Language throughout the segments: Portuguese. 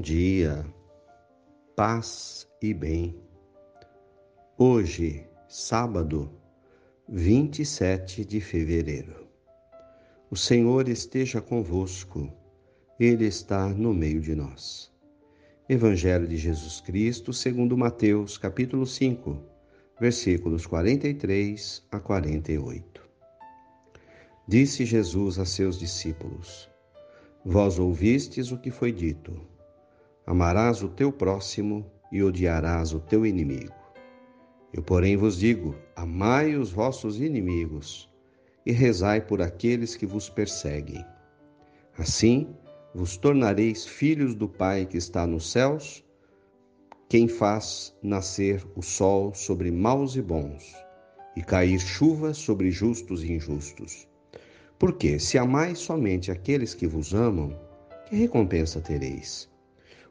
Bom dia, paz e bem. Hoje, sábado, 27 de fevereiro. O Senhor esteja convosco, Ele está no meio de nós. Evangelho de Jesus Cristo, segundo Mateus, capítulo 5, versículos 43 a 48. Disse Jesus a seus discípulos: Vós ouvistes o que foi dito: Amarás o teu próximo e odiarás o teu inimigo. Eu, porém, vos digo: amai os vossos inimigos e rezai por aqueles que vos perseguem. Assim vos tornareis filhos do Pai que está nos céus, quem faz nascer o sol sobre maus e bons, e cair chuva sobre justos e injustos. Porque se amais somente aqueles que vos amam, que recompensa tereis?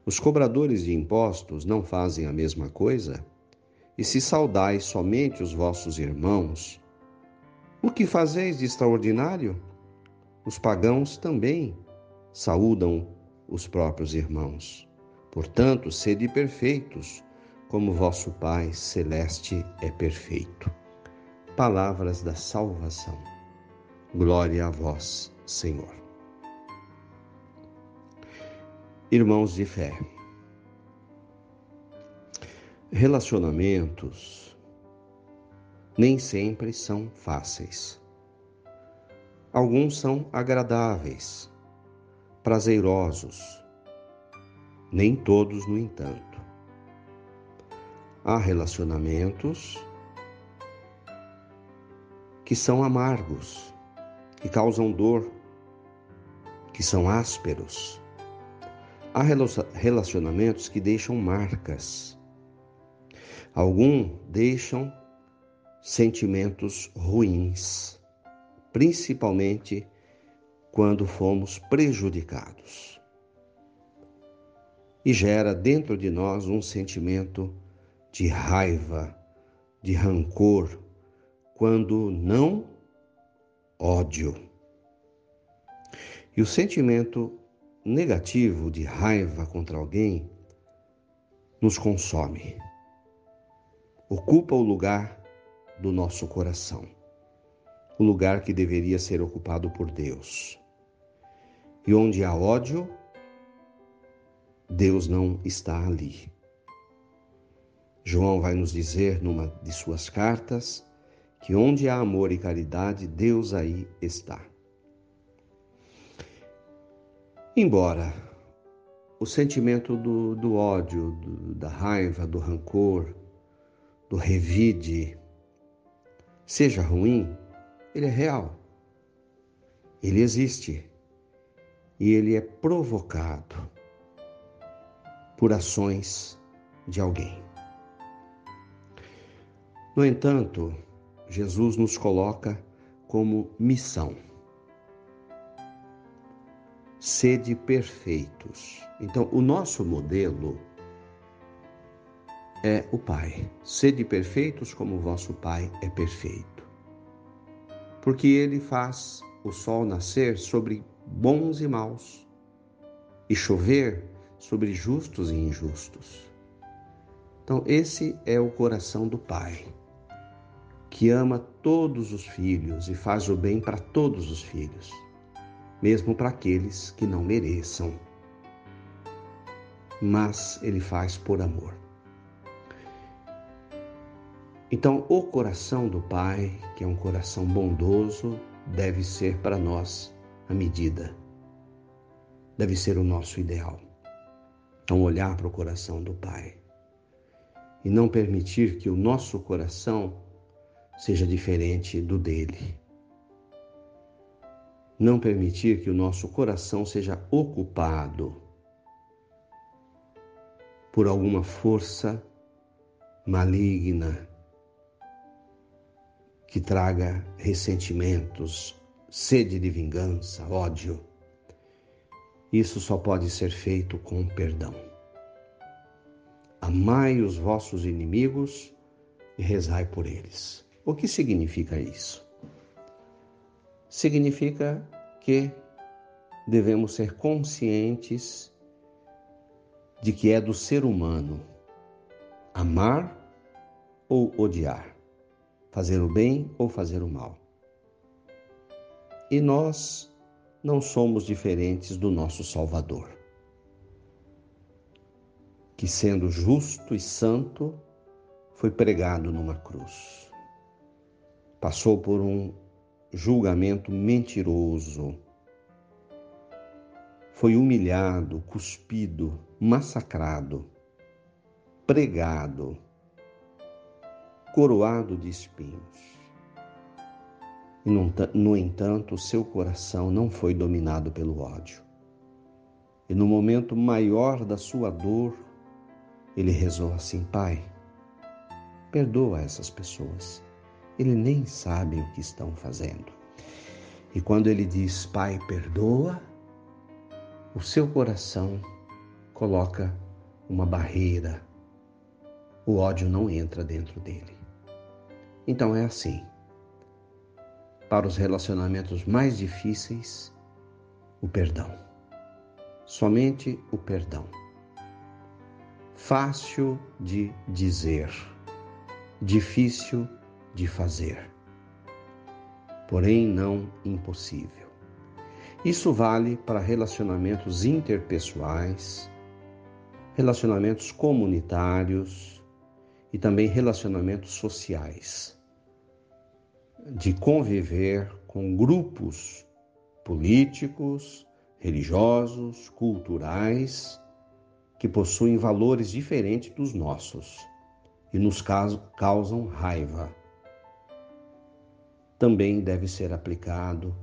Os cobradores de impostos não fazem a mesma coisa? E se saudais somente os vossos irmãos, o que fazeis de extraordinário? Os pagãos também saúdam os próprios irmãos. Portanto, sede perfeitos, como vosso Pai celeste é perfeito. Palavras da salvação. Glória a vós, Senhor. Irmãos de fé, relacionamentos nem sempre são fáceis. Alguns são agradáveis, prazerosos, nem todos, no entanto. Há relacionamentos que são amargos, que causam dor, que são ásperos. Há relacionamentos que deixam marcas. Alguns deixam sentimentos ruins, principalmente quando fomos prejudicados. E gera dentro de nós um sentimento de raiva, de rancor, quando não ódio. E o sentimento negativo de raiva contra alguém nos consome, ocupa o lugar do nosso coração, o lugar que deveria ser ocupado por Deus. E onde há ódio, Deus não está ali. João vai nos dizer numa de suas cartas que onde há amor e caridade, Deus aí está. Embora o sentimento do, do ódio, do, da raiva, do rancor, do revide seja ruim, ele é real. Ele existe. E ele é provocado por ações de alguém. No entanto, Jesus nos coloca como missão. Sede perfeitos. Então, o nosso modelo é o Pai. Sede perfeitos como o vosso Pai é perfeito. Porque ele faz o sol nascer sobre bons e maus e chover sobre justos e injustos. Então, esse é o coração do Pai que ama todos os filhos e faz o bem para todos os filhos, mesmo para aqueles que não mereçam. Mas ele faz por amor. Então, o coração do Pai, que é um coração bondoso, deve ser para nós a medida, deve ser o nosso ideal. Então, olhar para o coração do Pai e não permitir que o nosso coração seja diferente do dele. Não permitir que o nosso coração seja ocupado por alguma força maligna que traga ressentimentos, sede de vingança, ódio. Isso só pode ser feito com perdão. Amai os vossos inimigos e rezai por eles. O que significa isso? Significa que devemos ser conscientes de que é do ser humano amar ou odiar, fazer o bem ou fazer o mal. E nós não somos diferentes do nosso Salvador, que sendo justo e santo, foi pregado numa cruz. Passou por um julgamento mentiroso. Foi humilhado, cuspido, massacrado, pregado, coroado de espinhos. E, no entanto, seu coração não foi dominado pelo ódio. E no momento maior da sua dor, ele rezou assim: Pai, perdoa essas pessoas. Ele nem sabe o que estão fazendo. E quando ele diz, Pai, perdoa, o seu coração coloca uma barreira. O ódio não entra dentro dele. Então é assim. Para os relacionamentos mais difíceis, o perdão. Somente o perdão. Fácil de dizer, difícil de fazer, porém não impossível. Isso vale para relacionamentos interpessoais, relacionamentos comunitários e também relacionamentos sociais de conviver com grupos políticos, religiosos, culturais, que possuem valores diferentes dos nossos e nos causam raiva. Também deve ser aplicado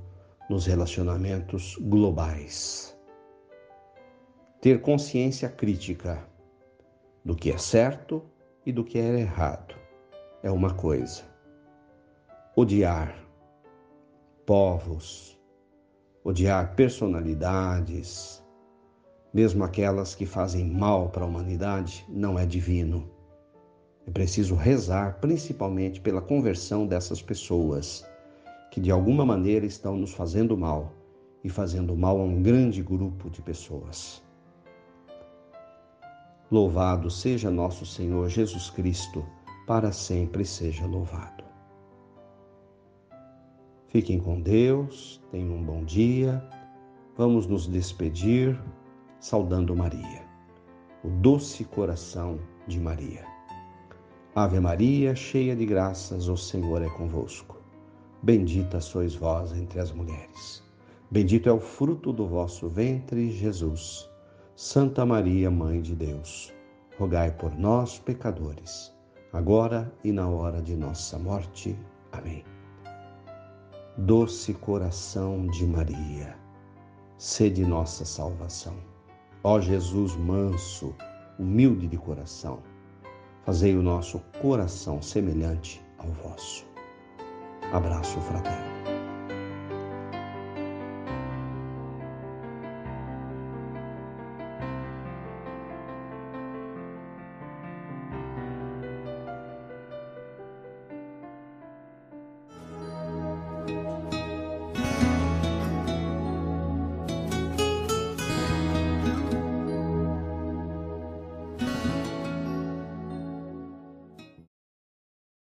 nos relacionamentos globais. Ter consciência crítica do que é certo e do que é errado é uma coisa odiar povos, odiar personalidades, mesmo aquelas que fazem mal para a humanidade, não é divino. É preciso rezar principalmente pela conversão dessas pessoas que de alguma maneira estão nos fazendo mal e fazendo mal a um grande grupo de pessoas. Louvado seja nosso Senhor Jesus Cristo, para sempre seja louvado. Fiquem com Deus, tenham um bom dia. Vamos nos despedir saudando Maria, o doce coração de Maria. Ave Maria, cheia de graças, o Senhor é convosco. Bendita sois vós entre as mulheres. Bendito é o fruto do vosso ventre, Jesus. Santa Maria, Mãe de Deus, rogai por nós, pecadores, agora e na hora de nossa morte. Amém doce coração de Maria, sede nossa salvação. Ó Jesus manso, humilde de coração, fazei o nosso coração semelhante ao vosso. Abraço fraterno.